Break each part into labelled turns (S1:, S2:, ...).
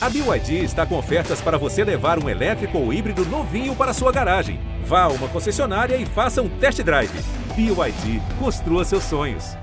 S1: A BYD está com ofertas para você levar um elétrico ou híbrido novinho para sua garagem. Vá a uma concessionária e faça um test drive. BYD, construa seus sonhos.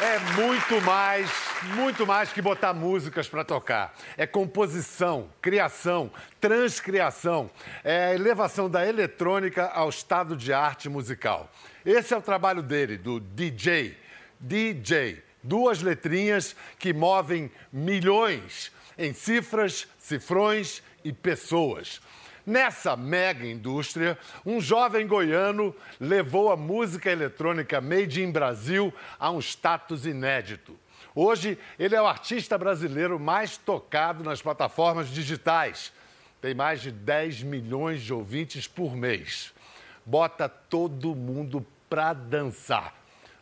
S2: É muito mais, muito mais que botar músicas para tocar. É composição, criação, transcriação. É a elevação da eletrônica ao estado de arte musical. Esse é o trabalho dele, do DJ. DJ. Duas letrinhas que movem milhões em cifras, cifrões e pessoas. Nessa mega indústria, um jovem goiano levou a música eletrônica made in Brasil a um status inédito. Hoje, ele é o artista brasileiro mais tocado nas plataformas digitais. Tem mais de 10 milhões de ouvintes por mês. Bota todo mundo pra dançar.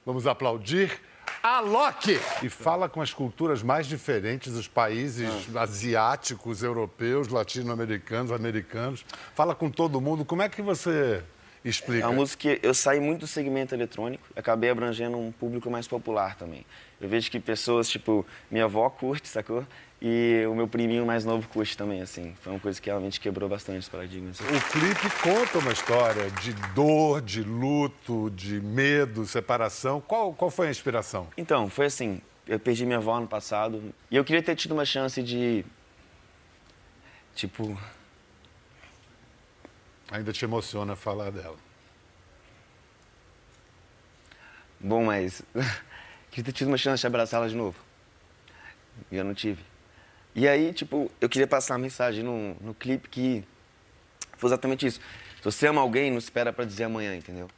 S2: Vamos aplaudir Alok! E fala com as culturas mais diferentes dos países
S3: Ah.
S2: asiáticos, europeus, latino-americanos, americanos. Fala com todo mundo. Como é que você
S3: É
S2: explica?
S3: uma música que eu saí muito do segmento eletrônico, acabei abrangendo um público mais popular também. Eu vejo que pessoas, tipo, minha avó curte, sacou? E o meu priminho mais novo curte também, assim. Foi uma coisa que realmente quebrou bastante os paradigmas.
S2: O clipe conta uma história de dor, de luto, de medo, separação. Qual, qual foi a inspiração?
S3: Então, foi assim, eu perdi minha avó ano passado e eu queria ter tido uma chance de, tipo,
S2: Ainda te emociona falar dela.
S3: bom, mas queria ter tido uma chance de abraçá-la de novo. E eu não tive. E aí, tipo, eu queria passar uma mensagem no, no clipe que foi exatamente isso. Se você ama alguém, não espera pra dizer amanhã, entendeu?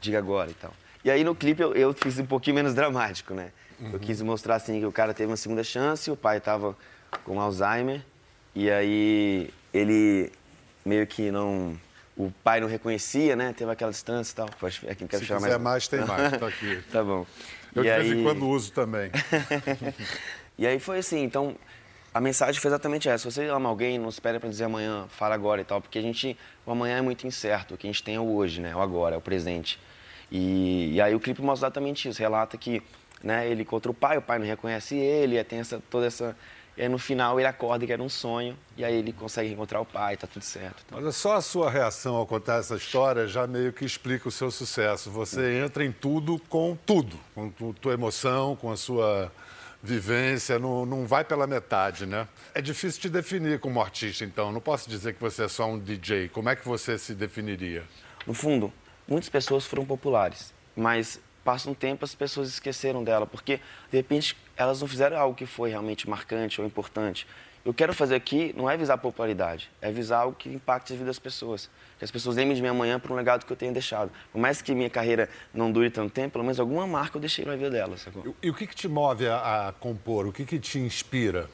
S3: Diga agora e tal. E aí no clipe eu, eu fiz um pouquinho menos dramático, né? Eu quis mostrar assim que o cara teve uma segunda chance, o pai tava com Alzheimer e aí ele meio que não o pai não reconhecia, né? Teve aquela distância e tal. Pode, é quero
S2: Se
S3: chamar
S2: quiser mais, tem mais. Tá aqui.
S3: tá bom.
S2: Eu
S3: E
S2: de vez em
S3: aí-
S2: quando uso também.
S3: e aí foi assim, então a mensagem foi exatamente essa. Se você ama alguém, não espere para dizer amanhã, fala agora e tal, porque a gente, o amanhã é muito incerto, o que a gente tem é o hoje, né? O agora, é o presente. E, e aí o clipe mostra exatamente isso, relata que né, ele encontra o pai, o pai não reconhece ele, aí tem essa, toda essa... E aí no final ele acorda que era um sonho, e aí ele consegue encontrar o pai, tá tudo certo.
S2: Mas é só a sua reação ao contar essa história já meio que explica o seu sucesso. Você entra em tudo com tudo, com tu- tua emoção, com a sua vivência, não, não vai pela metade, né? É difícil te definir como artista, então. Não posso dizer que você é só um DJ. Como é que você se definiria?
S3: No fundo, muitas pessoas foram populares, mas passa um tempo as pessoas esqueceram dela, porque de repente elas não fizeram algo que foi realmente marcante ou importante. Eu quero fazer aqui não é visar popularidade, é visar algo que impacte a vida das pessoas. Que as pessoas lembrem de mim amanhã por um legado que eu tenha deixado. Por mais que minha carreira não dure tanto tempo, pelo menos alguma marca eu deixei na vida delas. sacou?
S2: E o que, que te move a, a compor? O que, que te inspira?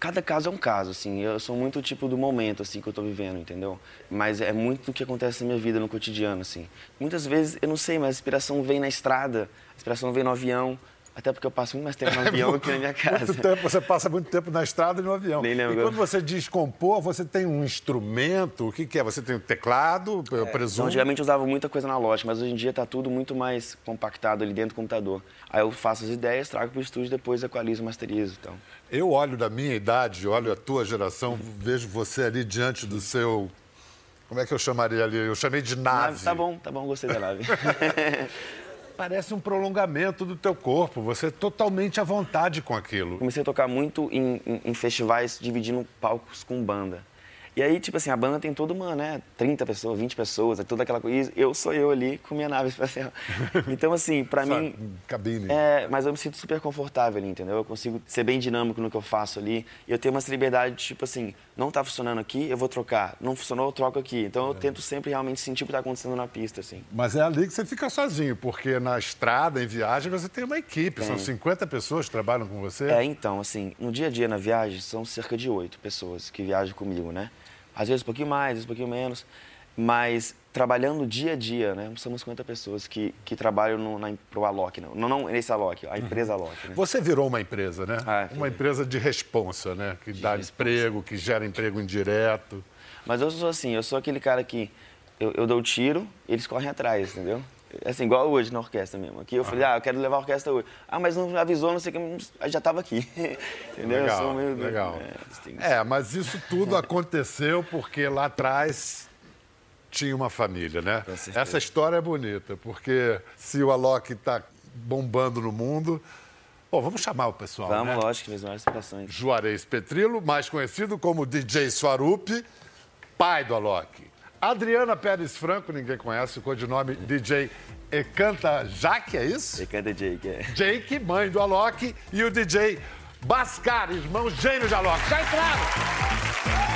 S3: Cada caso é um caso, assim. Eu sou muito tipo do momento, assim, que eu tô vivendo, entendeu? Mas é muito do que acontece na minha vida, no cotidiano, assim. Muitas vezes, eu não sei, mas a inspiração vem na estrada, a inspiração vem no avião. Até porque eu passo muito mais tempo no avião do que na minha casa.
S2: Muito tempo, você passa muito tempo na estrada e no avião.
S3: Nem lembro.
S2: E quando você diz compor, você tem um instrumento? O que, que é? Você tem um teclado, eu
S3: Então,
S2: presumo?
S3: antigamente eu usava muita coisa analógica, mas hoje em dia tá tudo muito mais compactado ali dentro do computador. Aí eu faço as ideias, trago pro estúdio, depois equalizo, masterizo, então.
S2: Eu olho da minha idade, olho a tua geração, vejo você ali diante do seu. Como é que eu chamaria ali? Eu chamei de nave.
S3: Tá bom, tá bom, gostei da nave.
S2: Parece um prolongamento do teu corpo. Você é totalmente à vontade com aquilo.
S3: comecei a tocar muito em, em- em festivais dividindo palcos com banda. E aí, tipo assim, a banda tem toda uma, né, 30 pessoas, 20 pessoas, é toda aquela coisa. E eu sou eu ali com minha nave espacial. Então, assim, pra mim.
S2: cabine.
S3: É, mas eu me sinto super confortável ali, entendeu? Eu consigo ser bem dinâmico no que eu faço ali. E eu tenho essa liberdade, tipo assim, não tá funcionando aqui, eu vou trocar. Não funcionou, eu troco aqui. Então eu tento sempre realmente sentir o que tá acontecendo na pista, assim.
S2: Mas é ali que você fica sozinho, porque na estrada, em viagem, você tem uma equipe. São
S3: Tem.
S2: 50 pessoas que trabalham com você.
S3: É, então, assim, no dia a dia na viagem são cerca de oito pessoas que viajam comigo, né? Às vezes um pouquinho mais, às vezes um pouquinho menos, mas trabalhando dia a dia, né? São umas 50 pessoas que, que trabalham no, na, pro Alok, não, não, não nesse Alok, a empresa Alok, né?
S2: Você virou uma empresa, né?
S3: Ah,
S2: uma empresa de responsa, né? Que dá
S3: responsa.
S2: emprego, que gera emprego indireto.
S3: Mas eu sou assim, eu sou aquele cara que eu, eu dou o tiro, eles correm atrás, entendeu? Assim, igual hoje na orquestra mesmo. Aqui eu falei, ah, eu quero levar a orquestra hoje. Ah, mas não avisou, não sei o que, já estava aqui. Entendeu? Eu
S2: Legal,
S3: sou meio-
S2: legal.
S3: É,
S2: É, mas isso tudo aconteceu porque lá atrás tinha uma família, né? Essa história é bonita, porque se o Alok está bombando no mundo. Bom, vamos chamar o pessoal,
S3: Vamos,
S2: né?
S3: lógico, fez várias situações.
S2: Juarez Petrilo, mais conhecido como DJ Swarup, pai do Alok. Adriana Pérez Franco, ninguém conhece, o codinome DJ Ecanta Jaque, é isso?
S3: Você canta Jake, é.
S2: Jake, mãe do Alok, e o DJ Bascar, irmão gênio de Alok. Já entraram!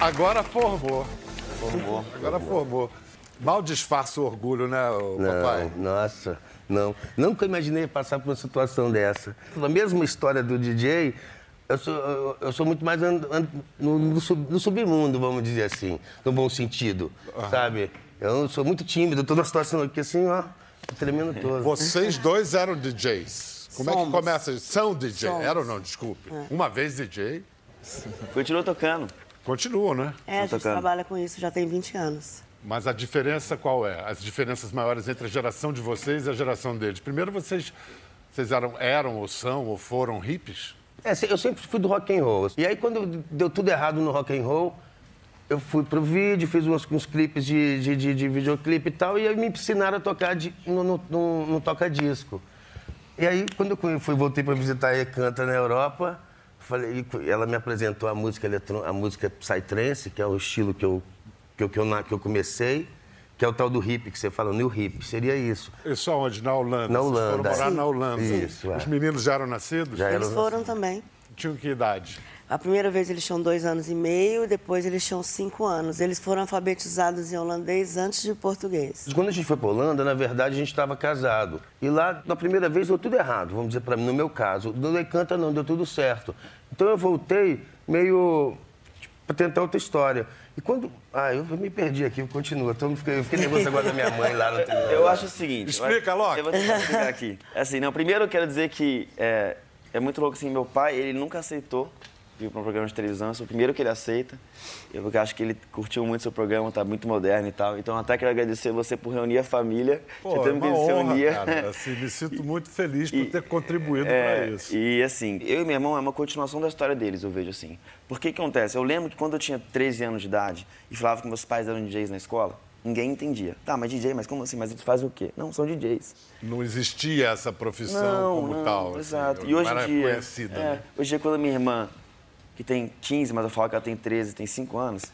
S2: Agora formou.
S3: Formou.
S2: Agora formou. Mal disfarça o orgulho, né, ô papai?
S4: Não, nossa, não. Nunca imaginei passar por uma situação dessa. A mesma história do DJ, eu sou, eu, eu sou muito mais an- an- no, no sub- no submundo, vamos dizer assim, no bom sentido, sabe? Eu sou muito tímido, toda a situação aqui assim, ó, tremendo todo.
S2: Vocês dois eram DJs. Como é que
S5: Somos.
S2: começa? São DJ.
S5: Somos.
S2: Eram ou não? Desculpe. Uma vez DJ,
S3: Continuou tocando.
S2: Continuam, né?
S5: É, a gente
S3: tocando.
S5: trabalha com isso já tem 20 anos.
S2: Mas a diferença qual é? As diferenças maiores entre a geração de vocês e a geração deles. Primeiro, vocês, vocês eram, eram ou são ou foram hippies?
S4: É, eu sempre fui do rock and roll. E aí quando deu tudo errado no rock and roll, eu fui pro vídeo, fiz uns, uns clipes de, de, de, de videoclipe e tal, e aí me ensinaram a tocar de, no, no, no- no toca-disco. E aí, quando eu fui- fui, voltei para visitar a Canta na Europa, falei, ela me apresentou a música eletro, a música psytrance, que é o estilo que eu, que eu, que eu, que eu comecei, que é o tal do hip, que você fala, new hip, seria isso.
S2: Isso aonde? Na Holanda?
S4: Na
S2: Vocês
S4: Holanda,
S2: foram morar
S4: sim.
S2: na Holanda.
S4: Isso, é.
S2: Os meninos já eram nascidos?
S4: Já
S5: Eles
S4: era-
S5: foram também.
S2: Tinham que idade?
S5: A primeira vez eles tinham dois anos e meio, depois eles tinham cinco anos. Eles foram alfabetizados em holandês antes de português.
S4: Quando a gente foi para Holanda, na verdade, a gente estava casado. E lá, na primeira vez, deu tudo errado, vamos dizer para mim, no meu caso. No Decanta, não, deu tudo certo. Então eu voltei meio para tentar outra história. E quando. Ah, eu me perdi aqui, continua. Então, eu fiquei, eu fiquei nervoso agora da minha mãe lá no
S3: Eu acho o seguinte.
S2: Explica,
S3: eu,
S2: Loki.
S3: Eu vou explicar aqui. Assim, não, primeiro eu quero dizer que é, é muito louco assim, meu pai, ele nunca aceitou para um programa de televisão, sou o primeiro que ele aceita. Eu porque acho que ele curtiu muito seu programa, tá muito moderno e tal. Então até quero agradecer você por reunir a família.
S2: Pô, é uma
S3: que se
S2: honra,
S3: unir.
S2: cara. Assim, me sinto muito feliz por
S3: E-
S2: ter contribuído
S3: É,
S2: para isso.
S3: E assim, eu e meu irmão é uma continuação da história deles, eu vejo assim. Por que acontece? Eu lembro que quando eu tinha 13 anos de idade e falava que meus pais eram DJs na escola, ninguém entendia. Tá, mas DJ, mas como assim? Mas eles fazem o quê? Não, são DJs.
S2: Não existia essa profissão como
S3: não,
S2: tal. assim,
S3: Exato.
S2: não
S3: e hoje
S2: era
S3: em dia.
S2: conhecida.
S3: é,
S2: né?
S3: Hoje em dia, quando a minha irmã, que tem 15, mas eu falo que ela tem 13, tem 5 anos.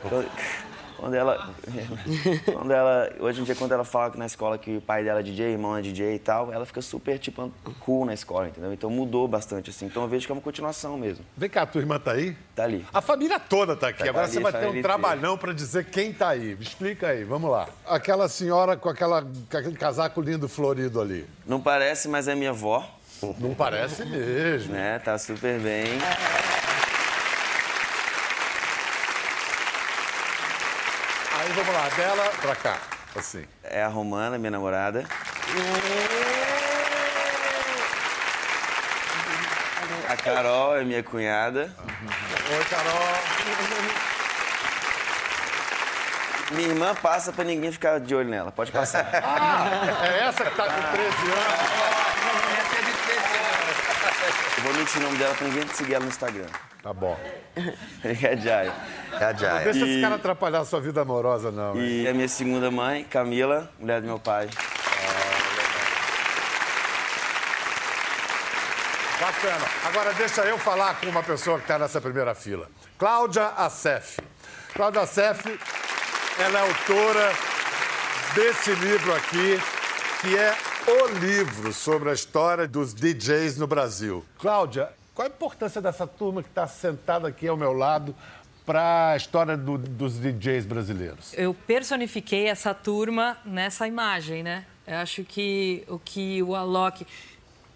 S3: Quando, quando ela. quando ela. Hoje em dia, quando ela fala que na escola que o pai dela é DJ, irmão é DJ e tal, ela fica super, tipo, cool na escola, entendeu? Então mudou bastante, assim. Então eu vejo que é uma continuação mesmo.
S2: Vem cá, a tua irmã tá aí?
S3: Tá ali.
S2: A família toda tá aqui.
S3: Tá
S2: Agora
S3: ali,
S2: você vai ter um trabalhão para dizer quem tá aí. Me explica aí, vamos lá. Aquela senhora com, aquela, com aquele casaco lindo florido ali.
S3: Não parece, mas é minha avó,
S2: Não parece mesmo.
S3: né? Tá super bem.
S2: Vamos lá, dela pra cá. Assim.
S3: É a Romana, minha namorada. A Carol é minha cunhada.
S2: Oi, Carol.
S3: Minha irmã passa pra ninguém ficar de olho nela. Pode passar.
S2: É essa que tá com 13 anos?
S3: Eu vou mentir o nome dela pra ninguém seguir ela no Instagram.
S2: Tá bom.
S3: É a Jaya.
S4: É a Jaya.
S2: Deixa
S3: E-
S2: esse cara atrapalhar a sua vida amorosa, não. hein?
S3: E a minha segunda mãe, Camila, mulher do meu pai.
S2: Bacana. Agora deixa eu falar com uma pessoa que está nessa primeira fila. Cláudia Assef. Cláudia Assef, ela é autora desse livro aqui, que é o livro sobre a história dos DJs no Brasil. Cláudia, qual a importância dessa turma que está sentada aqui ao meu lado para a história do- dos DJs brasileiros?
S6: eu personifiquei essa turma nessa imagem, né? Eu acho que o que o Alok,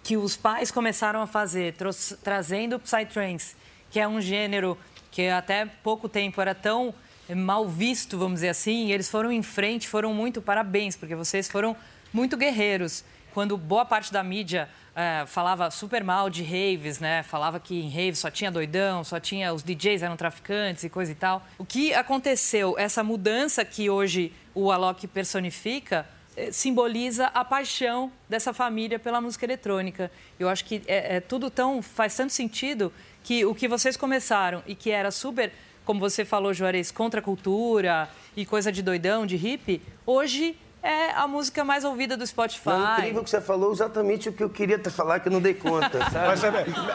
S6: que os pais começaram a fazer, tros- trazendo o Psytrance, que é um gênero que até pouco tempo era tão eh, mal visto, vamos dizer assim, e eles foram em frente, foram muito parabéns, porque vocês foram muito guerreiros. quando boa parte da mídia é, falava super mal de raves, né? Falava que em raves só tinha doidão, só tinha os DJs eram traficantes e coisa e tal. O que aconteceu? Essa mudança que hoje o Alok personifica eh, simboliza a paixão dessa família pela música eletrônica. Eu acho que é, é tudo tão faz tanto sentido que o que vocês começaram e que era super, como você falou, Juarez, contra a cultura e coisa de doidão, de hippie, hoje é a música mais ouvida do Spotify.
S4: Não, é incrível que você falou exatamente o que eu queria te falar, que eu não dei conta, sabe?
S2: Mas é,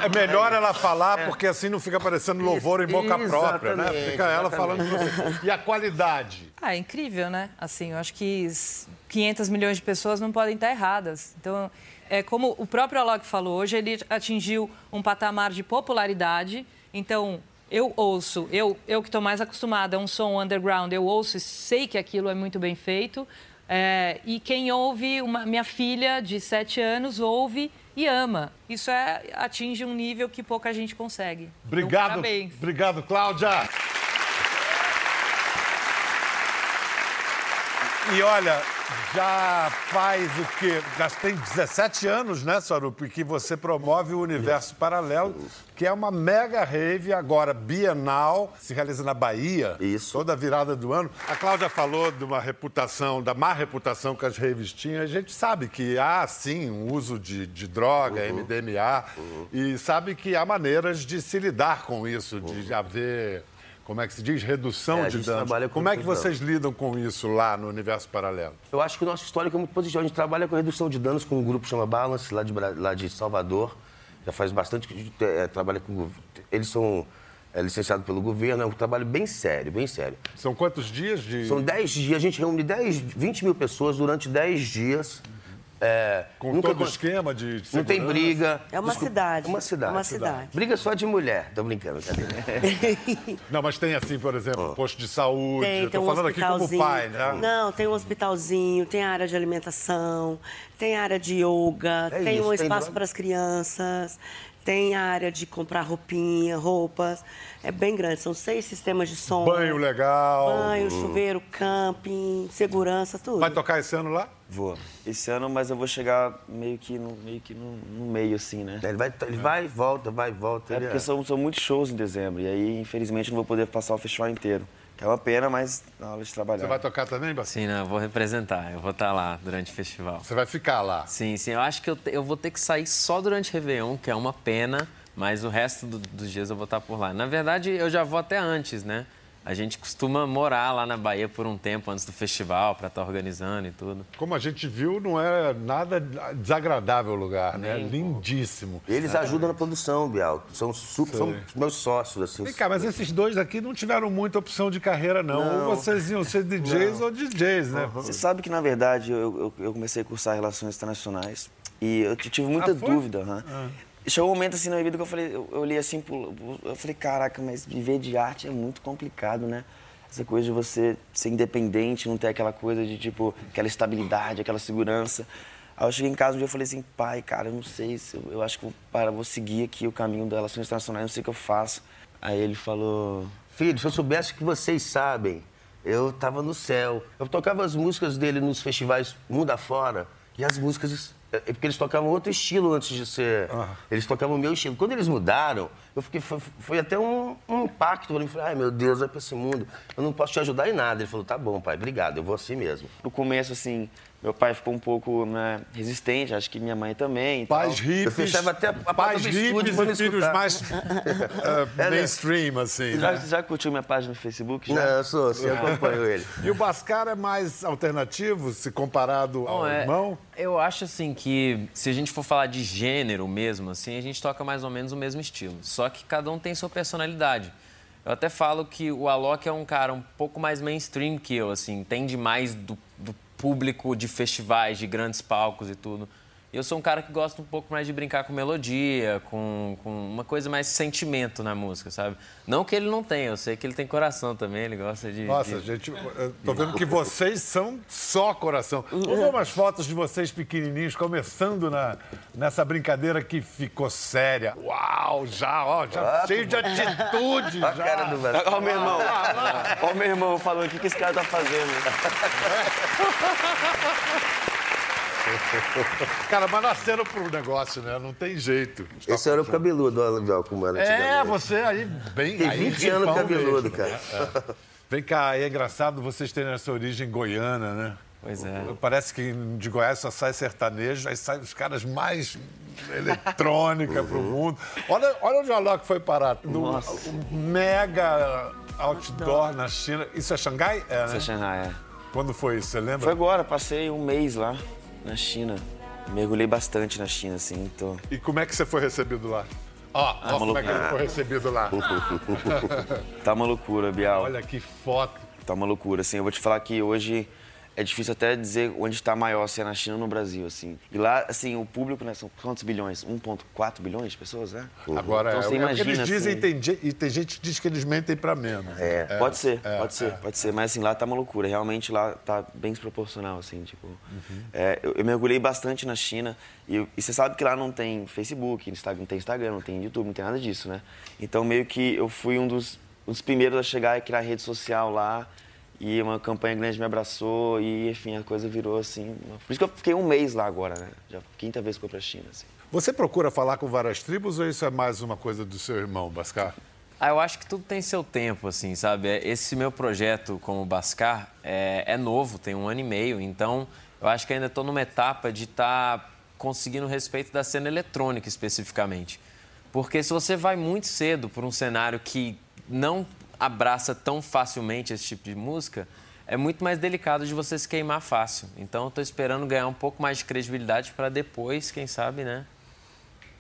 S2: é melhor ela falar, porque assim não fica parecendo louvor em boca própria, né?
S4: Exatamente,
S2: Fica ela
S4: exatamente.
S2: falando. E a qualidade?
S6: Ah, é incrível, né? Assim, eu acho que s- 500 milhões de pessoas não podem estar erradas. Então, é como o próprio Alok falou, hoje ele atingiu um patamar de popularidade. Então, eu ouço, eu, eu que estou mais acostumada a um som underground, eu ouço e sei que aquilo é muito bem feito. É, e quem ouve, uma, minha filha de 7 anos ouve e ama. Isso é, atinge um nível que pouca gente consegue. Então,
S2: Obrigado.
S6: parabéns.
S2: Obrigado, Cláudia. E olha, já faz o quê? Já tem 17 anos, né, Sarup, que você promove o Universo Paralelo, que é uma mega rave agora bienal, se realiza na Bahia.
S4: Isso.
S2: Toda a virada do ano. A Cláudia falou de uma reputação, da má reputação que as raves tinham. A gente sabe que há, sim, um uso de, de droga,
S4: Uhum.
S2: MDMA, e sabe que há maneiras de se lidar com isso, de haver, como é que se diz, redução.
S4: É,
S2: de danos.
S4: com
S2: Como é que vocês lidam com isso lá no Universo Paralelo?
S4: Eu acho que o nosso histórico é muito positivo. A gente trabalha com redução de danos com um grupo que chama Balance, lá de, lá de Salvador. Já faz bastante que gente é, trabalha com... Eles são é, licenciados pelo governo, é um trabalho bem sério, bem sério.
S2: São quantos dias de...
S4: São 10 dias, a gente reúne 10, 20 mil pessoas durante 10 dias. É,
S2: Com
S4: nunca
S2: todo o esquema de
S4: Não tem briga.
S5: É uma cidade.
S4: É uma cidade.
S5: Uma cidade.
S4: Briga só de mulher. Tô brincando, cadê?
S2: Não, mas tem assim, por exemplo, posto de saúde.
S5: Tem,
S2: Eu
S5: tem
S2: tô
S5: um
S2: falando aqui como
S5: hospitalzinho.
S2: pai, né?
S5: Não, tem um hospitalzinho, tem área de alimentação, tem área de yoga,
S4: É
S5: tem
S4: isso,
S5: um
S4: tem
S5: espaço para as crianças, tem área de comprar roupinha, roupas. É bem grande, são seis sistemas de som.
S2: Banho legal.
S5: Banho, chuveiro, camping, segurança, tudo.
S2: Vai tocar esse ano lá?
S3: Vou. Esse ano, mas eu vou chegar meio que no meio, que no, no meio assim, né?
S4: Ele vai, ele vai e volta, vai e volta.
S3: É porque são, são muitos shows em dezembro. E aí, infelizmente, não vou poder passar o festival inteiro. Que é uma pena, mas na hora de trabalhar.
S2: Você vai tocar também, Baci?
S7: Sim, não, eu vou representar, eu vou estar lá durante o festival.
S2: Você vai ficar lá.
S7: Sim, sim, eu acho que eu, te- eu vou ter que sair só durante Réveillon, que é uma pena, mas o resto do- dos dias eu vou estar por lá. Na verdade, eu já vou até antes, né? A gente costuma morar lá na Bahia por um tempo antes do festival, para estar organizando e tudo.
S2: Como a gente viu, não é nada desagradável o lugar, né?
S7: Nem um
S2: Lindíssimo.
S4: Eles ajudam na produção, Bial. São, super, são meus sócios, assim.
S2: Vem cá, mas esses dois aqui não tiveram muita opção de carreira, não. Ou vocês iam ser DJs ou DJs, né?
S3: Você sabe que, na verdade, eu, eu, eu comecei a cursar Relações Internacionais e eu tive muita
S2: Ah,
S3: dúvida. aham. Chegou um momento assim na minha vida que eu falei, eu, olhei assim, eu falei, caraca, mas viver de arte é muito complicado, né? Essa coisa de você ser independente, não ter aquela coisa de, tipo, aquela estabilidade, aquela segurança. Aí eu cheguei em casa um dia e falei assim, pai, cara, eu não sei, se eu, eu acho que eu, para, vou seguir aqui o caminho das Relações Internacionais, não sei o que eu faço. Aí ele falou,
S4: Filho, se eu soubesse que vocês sabem, eu tava no céu. Eu tocava as músicas dele nos festivais mundo afora. E as músicas. É é porque eles tocavam outro estilo antes de ser. Eles tocavam o meu estilo. Quando eles mudaram, eu fiquei. Foi, foi até um, um impacto. Eu falei, ai meu Deus, vai pra esse mundo. Eu não posso te ajudar em nada. Ele falou, tá bom, pai, obrigado, eu vou assim mesmo.
S3: no começo, assim, meu pai ficou um pouco né, resistente, acho que minha mãe também.
S2: Pais
S3: tal.
S2: hippies.
S4: Eu fechava até a
S2: Pais
S4: do estúdio
S2: hippies e filhos mais eh, mainstream, assim.
S3: Já,
S2: né?
S3: já curtiu minha página no Facebook?
S4: Não,
S3: Já?
S4: eu sou, assim, eu acompanho ele.
S2: E o Bascar é mais alternativo se comparado ao
S7: Bom, é,
S2: irmão?
S7: Eu acho assim que se a gente for falar de gênero mesmo, assim, a gente toca mais ou menos o mesmo estilo. Só que cada um tem sua personalidade. Eu até falo que o Alok é um cara um pouco mais mainstream que eu, assim, entende mais do, do público de festivais, de grandes palcos e tudo. Eu sou um cara que gosta um pouco mais de brincar com melodia, com, com uma coisa mais sentimento na música, sabe? Não que ele não tenha, eu sei que ele tem coração também, ele gosta de.
S2: Nossa,
S7: de...
S2: gente, eu tô vendo que vocês são só coração. Vamos ver umas fotos de vocês pequenininhos, começando na, nessa brincadeira que ficou séria. Uau, já, ó, já cheio de atitude,
S4: Olha a
S2: já.
S4: cara do
S3: o meu irmão. Olha o meu irmão falando, o que, que esse cara tá fazendo?
S2: Cara, mas nasceram pro negócio, né? Não tem jeito.
S4: Esse era o cabeludo, olha, como era
S2: É, você aí bem.
S4: Tem
S2: aí,
S4: 20 anos cabeludo,
S2: mesmo.
S4: cara.
S2: É. Vem cá, é engraçado vocês terem essa origem goiana, né?
S7: Pois é.
S2: Parece que de Goiás só sai sertanejo, aí saem os caras mais eletrônica pro mundo. Olha, olha onde o Alok foi parar. No
S3: Nossa.
S2: mega outdoor na China. Isso é Xangai? É, né?
S3: Isso é Shanghai, é.
S2: Quando foi isso? Você lembra?
S3: Foi agora, passei um mês lá na China. Mergulhei bastante na China, assim, tô...
S2: E como é que você foi recebido lá? Ó, ó como é que ele foi recebido lá.
S3: Tá uma loucura, Bial.
S2: Olha que foto.
S3: Tá uma loucura, assim. Eu vou te falar que hoje é difícil até dizer onde está maior, se é na China ou no Brasil, assim. E lá, assim, o público, né, são quantos bilhões? 1,4 bilhões de pessoas, né?
S2: Agora,
S3: Então,
S2: é,
S3: você
S2: é o que eles
S3: imagina,
S2: dizem
S3: assim-
S2: e tem, ge- e tem gente que diz que eles mentem pra menos.
S4: É.
S3: Pode ser, pode ser, pode ser. Mas assim, lá tá uma loucura. Realmente lá tá bem desproporcional, assim, tipo.
S2: Uhum.
S3: É, eu, eu mergulhei bastante na China e, e você sabe que lá não tem Facebook, Instagram, não tem Instagram, não tem YouTube, não tem nada disso, né? Então meio que eu fui um dos, um dos primeiros a chegar e criar rede social lá. E uma campanha grande me abraçou e, enfim, a coisa virou assim. Por isso que eu fiquei um mês lá agora, né? Já quinta vez que eu vou pra China, assim.
S2: Você procura falar com várias tribos ou isso é mais uma coisa do seu irmão, Bascar?
S7: Ah, eu acho que tudo tem seu tempo, assim, sabe? É, Esse meu projeto como Bascar é, é novo, tem um ano e meio, então eu acho que ainda estou numa etapa de estar conseguindo respeito da cena eletrônica especificamente. Porque se você vai muito cedo por um cenário que não abraça tão facilmente esse tipo de música, é muito mais delicado de você se queimar fácil. Então eu estou esperando ganhar um pouco mais de credibilidade para depois, quem sabe, né?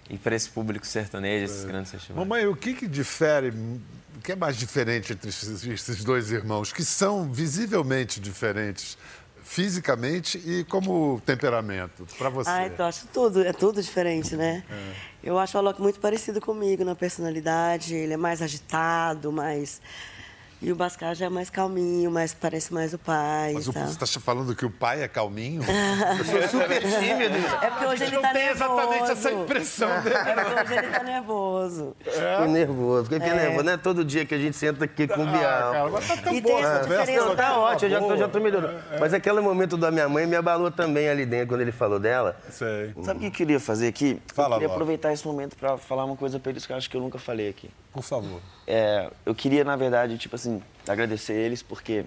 S7: Ir para esse público sertanejo, esses grandes festivais.
S2: Mamãe, o que, que difere, o que é mais diferente entre esses dois irmãos, que são visivelmente diferentes fisicamente e como temperamento, para você?
S5: Ah, então acho tudo, é tudo diferente, né? Eu acho o Alok muito parecido comigo na personalidade. Ele é mais agitado, mais. E o Bascar já é mais calminho, mais parece mais o pai.
S2: Mas o, você está falando que o pai é calminho?
S4: Eu sou super tímido.
S5: É porque hoje ele
S2: não
S5: tá
S2: tem
S5: nervoso.
S2: exatamente essa impressão dele.
S5: É porque hoje ele tá nervoso.
S4: Fiquei nervoso, fiquei nervoso. Não é todo dia que a gente senta aqui com o
S2: Ah,
S4: Bial.
S2: cara, mas tá tão
S5: E
S2: boa
S5: tem essa.
S4: Não, tá
S2: Tá
S4: ótimo, eu já, tô-
S2: boa.
S4: já tô melhorando. Mas aquele momento da minha mãe me abalou também ali dentro, quando ele falou dela.
S2: Sei.
S3: Sabe o que eu queria fazer aqui?
S2: Fala,
S3: eu queria aproveitar esse momento para falar uma coisa para eles que eu acho que eu nunca falei aqui.
S2: Por favor.
S3: É, eu queria, na verdade, tipo assim, agradecer eles, porque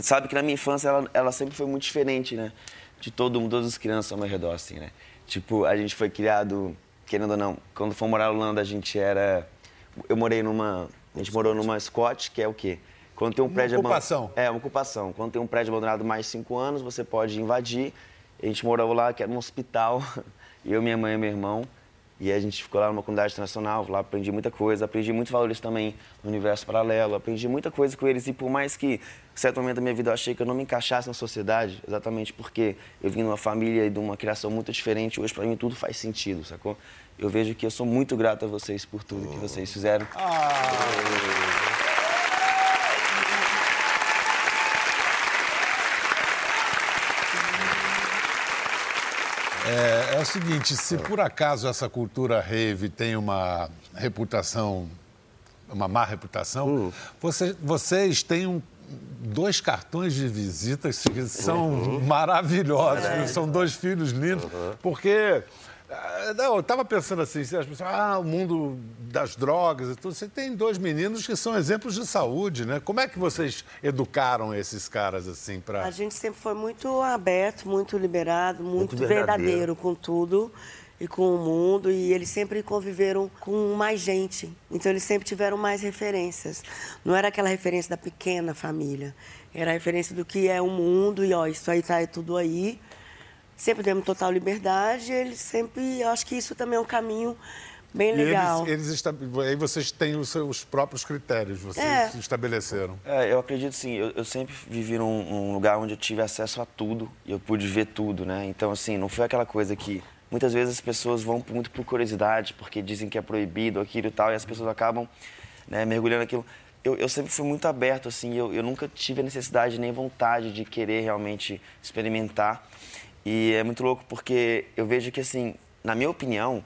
S3: sabe que na minha infância ela, ela sempre foi muito diferente, né? De todo mundo, todas as crianças ao meu redor, assim, né? Tipo, a gente foi criado, querendo ou não, quando for morar na Holanda, a gente era. Eu morei numa. A gente morou numa Scott, que é o quê? Quando tem um prédio aban-
S2: ocupação.
S3: É, uma ocupação. Quando tem um prédio abandonado mais de cinco anos, você pode invadir. A gente morava lá, que era um hospital, eu, minha mãe e meu irmão. E a gente ficou lá numa comunidade internacional, lá aprendi muita coisa, aprendi muitos valores também no universo paralelo, aprendi muita coisa com eles. E por mais que, em certo momento da minha vida, eu achei que eu não me encaixasse na sociedade, exatamente porque eu vim de uma família e de uma criação muito diferente, hoje para mim tudo faz sentido, sacou? Eu vejo que eu sou muito grato a vocês por tudo que vocês fizeram.
S2: É, é o seguinte, se por acaso essa cultura rave tem uma reputação, uma má reputação, você- vocês têm um- dois cartões de visitas que são maravilhosos, viu? são dois filhos lindos, porque... Não, eu estava pensando assim, as pessoas, ah, o mundo das drogas e tudo. Você tem dois meninos que são exemplos de saúde, né? Como é que vocês educaram esses caras assim para
S5: A gente sempre foi muito aberto, muito liberado, muito,
S4: Muito verdadeiro.
S5: verdadeiro com tudo e com o mundo. E eles sempre conviveram com mais gente. Então, eles sempre tiveram mais referências. Não era aquela referência da pequena família. Era a referência do que é o mundo. E, ó, isso aí tá é tudo aí. Sempre demos total liberdade. Eles sempre... Eu acho que isso também é um caminho bem
S2: E
S5: legal.
S2: Eles, Aí vocês têm os seus próprios critérios, vocês
S5: É.
S2: estabeleceram.
S3: É, eu acredito sim. Eu, eu sempre vivi num, num lugar onde eu tive acesso a tudo e eu pude ver tudo, né? Então, assim, não foi aquela coisa que muitas vezes as pessoas vão por- muito por curiosidade, porque dizem que é proibido aquilo e tal, e as pessoas acabam né, mergulhando naquilo. Eu, eu sempre fui muito aberto, assim, eu, eu nunca tive a necessidade nem vontade de querer realmente experimentar. E é muito louco porque eu vejo que, assim, na minha opinião,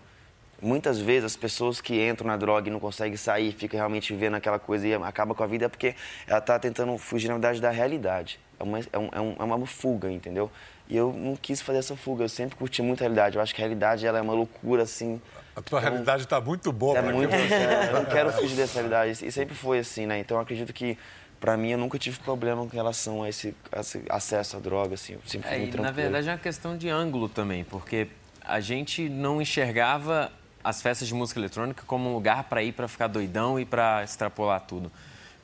S3: Muitas vezes as pessoas que entram na droga e não conseguem sair, ficam realmente vivendo aquela coisa e acaba com a vida é porque ela está tentando fugir, na verdade, da realidade. é uma, é, um, é, um, é uma fuga, entendeu? E eu não quis fazer essa fuga, eu sempre curti muito a realidade. Eu acho que a realidade ela é uma loucura, assim.
S2: A tua então, realidade está muito boa.
S3: É muito, eu não quero fugir dessa realidade. E sempre foi assim, né? Então eu acredito que para mim eu nunca tive problema com relação a esse, a esse acesso à droga, assim, eu sempre fui é.
S7: Na verdade é uma questão de ângulo também, porque a gente não enxergava as festas de música eletrônica como um lugar para ir para ficar doidão e para extrapolar tudo.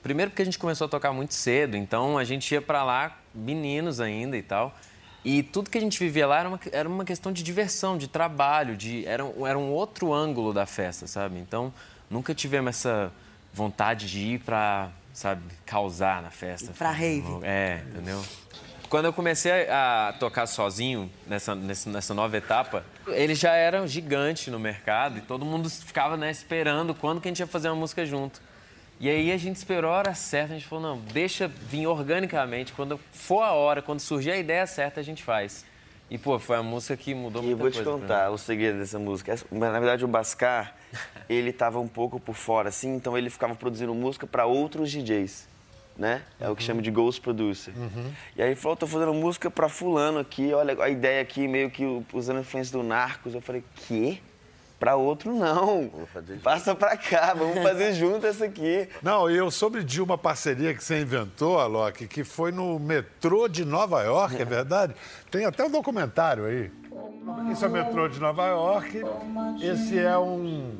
S7: Primeiro porque a gente começou a tocar muito cedo, então a gente ia para lá meninos ainda e tal. E tudo que a gente vivia lá era uma, era uma questão de diversão, de trabalho, de era, um, era um outro ângulo da festa, sabe? Então nunca tivemos essa vontade de ir para sabe, causar na festa.
S5: Pra rave.
S7: É, entendeu? Quando eu comecei a tocar sozinho nessa, nessa nova etapa, ele já era gigante no mercado e todo mundo ficava né, esperando quando que a gente ia fazer uma música junto. E aí a gente esperou a hora certa, a gente falou, não, deixa vir organicamente, quando for a hora, quando surgir a ideia certa, a gente faz. E, pô, foi a música que mudou
S3: muita
S7: coisa.
S3: E vou te contar o segredo dessa música. Na verdade, o Bascar, ele estava um pouco por fora, assim, então ele ficava produzindo música para outros DJs, né? É uhum. o que chama de ghost producer. Uhum. E aí ele falou, tô fazendo música para fulano aqui, olha a ideia aqui, meio que usando influência do Narcos. Eu falei, quê? Para outro, não. Passa para cá, vamos fazer junto essa aqui.
S2: Não, e eu soube de uma parceria que você inventou, Alok, que foi no metrô de Nova York, é verdade? Tem até um documentário aí. Isso é o metrô de Nova York. Esse é um.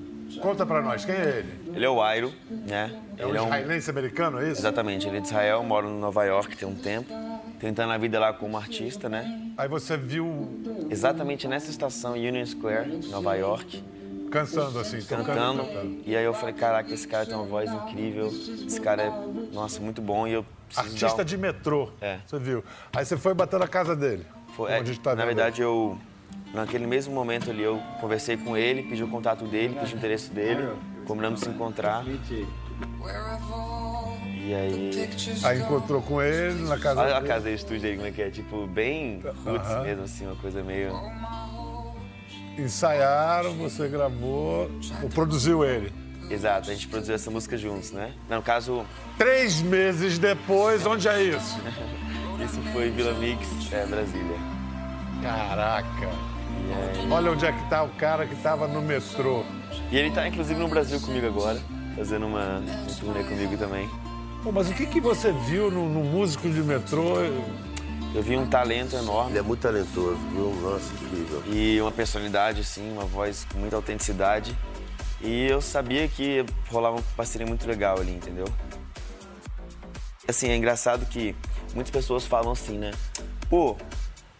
S2: Conta pra nós, quem é ele?
S3: Ele é o Airo, né?
S2: É um israelense um... americano, é isso?
S3: Exatamente, ele é de Israel, mora em Nova York tem um tempo, tentando a vida lá como artista, né?
S2: Aí você viu.
S3: Exatamente nessa estação, Union Square, Nova York.
S2: Cantando assim,
S3: cantando. cantando. E aí eu falei, caraca, esse cara tem uma voz incrível, esse cara é, nossa, muito bom. E eu
S2: Artista um... de metrô, é. você viu. Aí você foi bater na casa dele.
S3: Foi, é, tá na verdade, eu, naquele mesmo momento ali, eu conversei com ele, pedi o contato dele, pedi o endereço dele, combinamos se encontrar. E aí.
S2: Aí encontrou com ele na casa
S3: Olha
S2: dele.
S3: a casa dele, estúdio dele, como é que é? Tipo, bem roots uh -huh. mesmo, assim, uma coisa meio
S2: ensaiaram, você gravou, ou produziu ele.
S3: Exato, a gente produziu essa música juntos, né? No caso.
S2: Três meses depois, onde é isso?
S3: isso foi Vila Mix, é, Brasília.
S2: Caraca! Olha onde é que tá o cara que tava no metrô.
S3: E ele tá inclusive no Brasil comigo agora, fazendo uma, uma turnê comigo também.
S2: Pô, mas o que, que você viu no, no músico de metrô?
S3: Eu vi um talento enorme.
S4: Ele é muito talentoso, viu? Nossa, incrível.
S3: E uma personalidade, assim, uma voz com muita autenticidade. E eu sabia que rolava uma parceria muito legal ali, entendeu? Assim, é engraçado que muitas pessoas falam assim, né? Pô,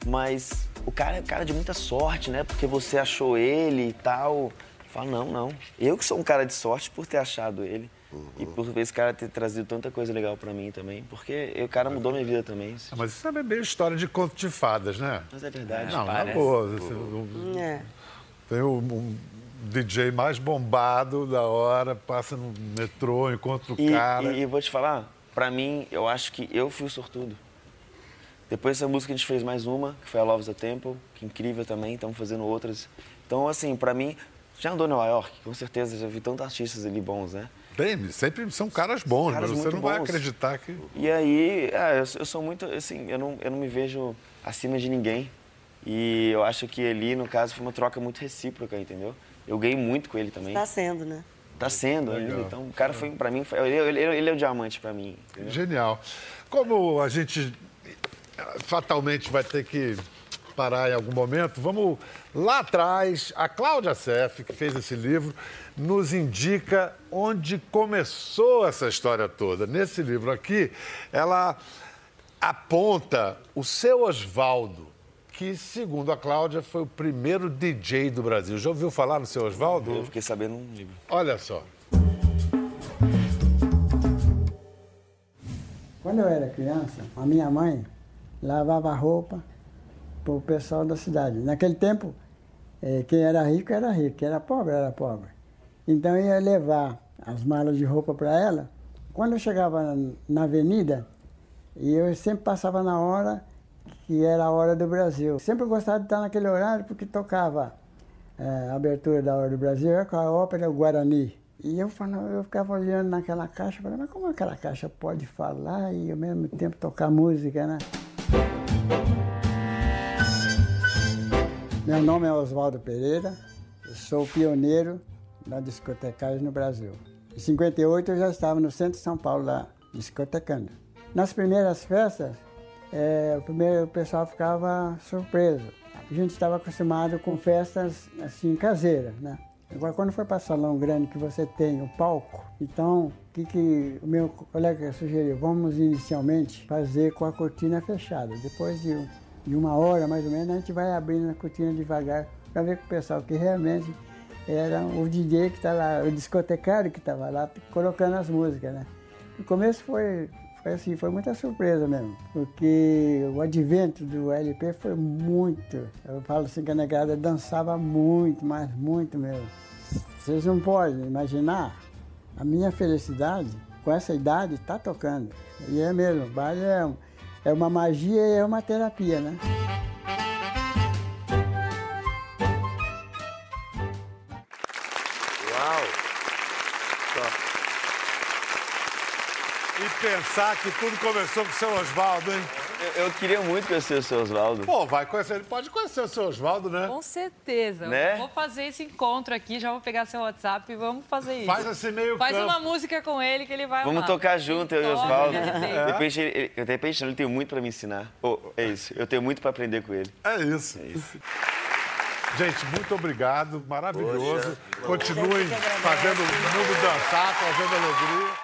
S3: mas o cara é cara de muita sorte, né? Porque você achou ele e tal. Eu falo, não, não. Eu que sou um cara de sorte por ter achado ele. Uhum. E por esse cara ter trazido tanta coisa legal para mim também, porque o cara mudou minha vida também.
S2: Ah, mas isso é meio história de conto de fadas, né?
S3: Mas é verdade.
S2: Não, na boa. Um, é. Tem um, um, DJ mais bombado da hora, passa no metrô, encontra o
S3: e,
S2: cara.
S3: E, e vou te falar, para mim, eu acho que eu fui o sortudo. Depois dessa música a gente fez mais uma, que foi a Love's a Temple, que é incrível também, estamos fazendo outras. Então, assim, para mim, já andou em Nova York, com certeza, já vi tantos artistas ali bons, né?
S2: Tem, sempre são caras bons, caras mas você não bons. vai acreditar que.
S3: E aí, é, eu, eu, sou muito, assim, eu não, eu não me vejo acima de ninguém. E eu acho que ali, no caso, foi uma troca muito recíproca, entendeu? Eu ganhei muito com ele também.
S5: Está sendo, né?
S3: Está sendo ainda. Então, o cara foi, para mim, foi, ele, ele, ele, é o diamante para mim.
S2: Entendeu? Genial. Como a gente fatalmente vai ter que parar em algum momento, vamos lá atrás. A Cláudia Seff, que fez esse livro, nos indica onde começou essa história toda. Nesse livro aqui, ela aponta o seu Osvaldo, que, segundo a Cláudia, foi o primeiro DJ do Brasil. Já ouviu falar no seu Osvaldo?
S3: Eu fiquei sabendo no livro.
S2: Olha só.
S8: Quando eu era criança, a minha mãe lavava roupa para o pessoal da cidade. Naquele tempo, eh, quem era rico era rico, quem era pobre era pobre. Então eu ia levar as malas de roupa para ela. Quando eu chegava na avenida, eu sempre passava na hora que era a hora do Brasil. Sempre gostava de estar naquele horário porque tocava eh, a abertura da hora do Brasil com a ópera Guarani. E eu, falava, eu ficava olhando naquela caixa, falei, mas como aquela caixa pode falar e ao mesmo tempo tocar música, né? Meu nome é Oswaldo Pereira, eu sou pioneiro da discotecagem no Brasil. Em 58 eu já estava no centro de São Paulo lá, discotecando. Nas primeiras festas, é, o, primeiro, o pessoal ficava surpreso. A gente estava acostumado com festas assim caseiras, né? Agora, quando foi para salão grande que você tem o palco, então, o que, que o meu colega sugeriu? Vamos inicialmente fazer com a cortina fechada. Depois de, de uma hora, mais ou menos, a gente vai abrindo a cortina devagar para ver com o pessoal que realmente era o DJ que estava lá, o discotecário que estava lá colocando as músicas, né? No começo foi, foi assim, foi muita surpresa mesmo, porque o advento do LP foi muito, eu falo assim que a negada dançava muito, mas muito mesmo. Vocês não podem imaginar a minha felicidade com essa idade tá tocando. E é mesmo, baile é, é uma magia e é uma terapia, né?
S2: Uau! E pensar que tudo começou com o seu Oswaldo, hein?
S3: Eu, eu queria muito conhecer o seu Oswaldo.
S2: Pô, vai conhecer, ele pode conhecer o seu Oswaldo, né?
S6: Com certeza.
S3: Né?
S6: Vou fazer esse encontro aqui, já vou pegar seu WhatsApp e vamos fazer isso.
S2: Faz esse meio
S6: Faz
S2: campo.
S6: uma música com ele que ele vai
S3: Vamos
S6: amar.
S3: tocar junto, eu e o Oswaldo.
S6: de repente.
S3: De repente, ele, de repente, ele tem muito pra me ensinar. Oh, é isso, eu tenho muito pra aprender com ele.
S2: É isso. Gente, muito obrigado, maravilhoso. Continuem fazendo o mundo dançar, trazendo alegria.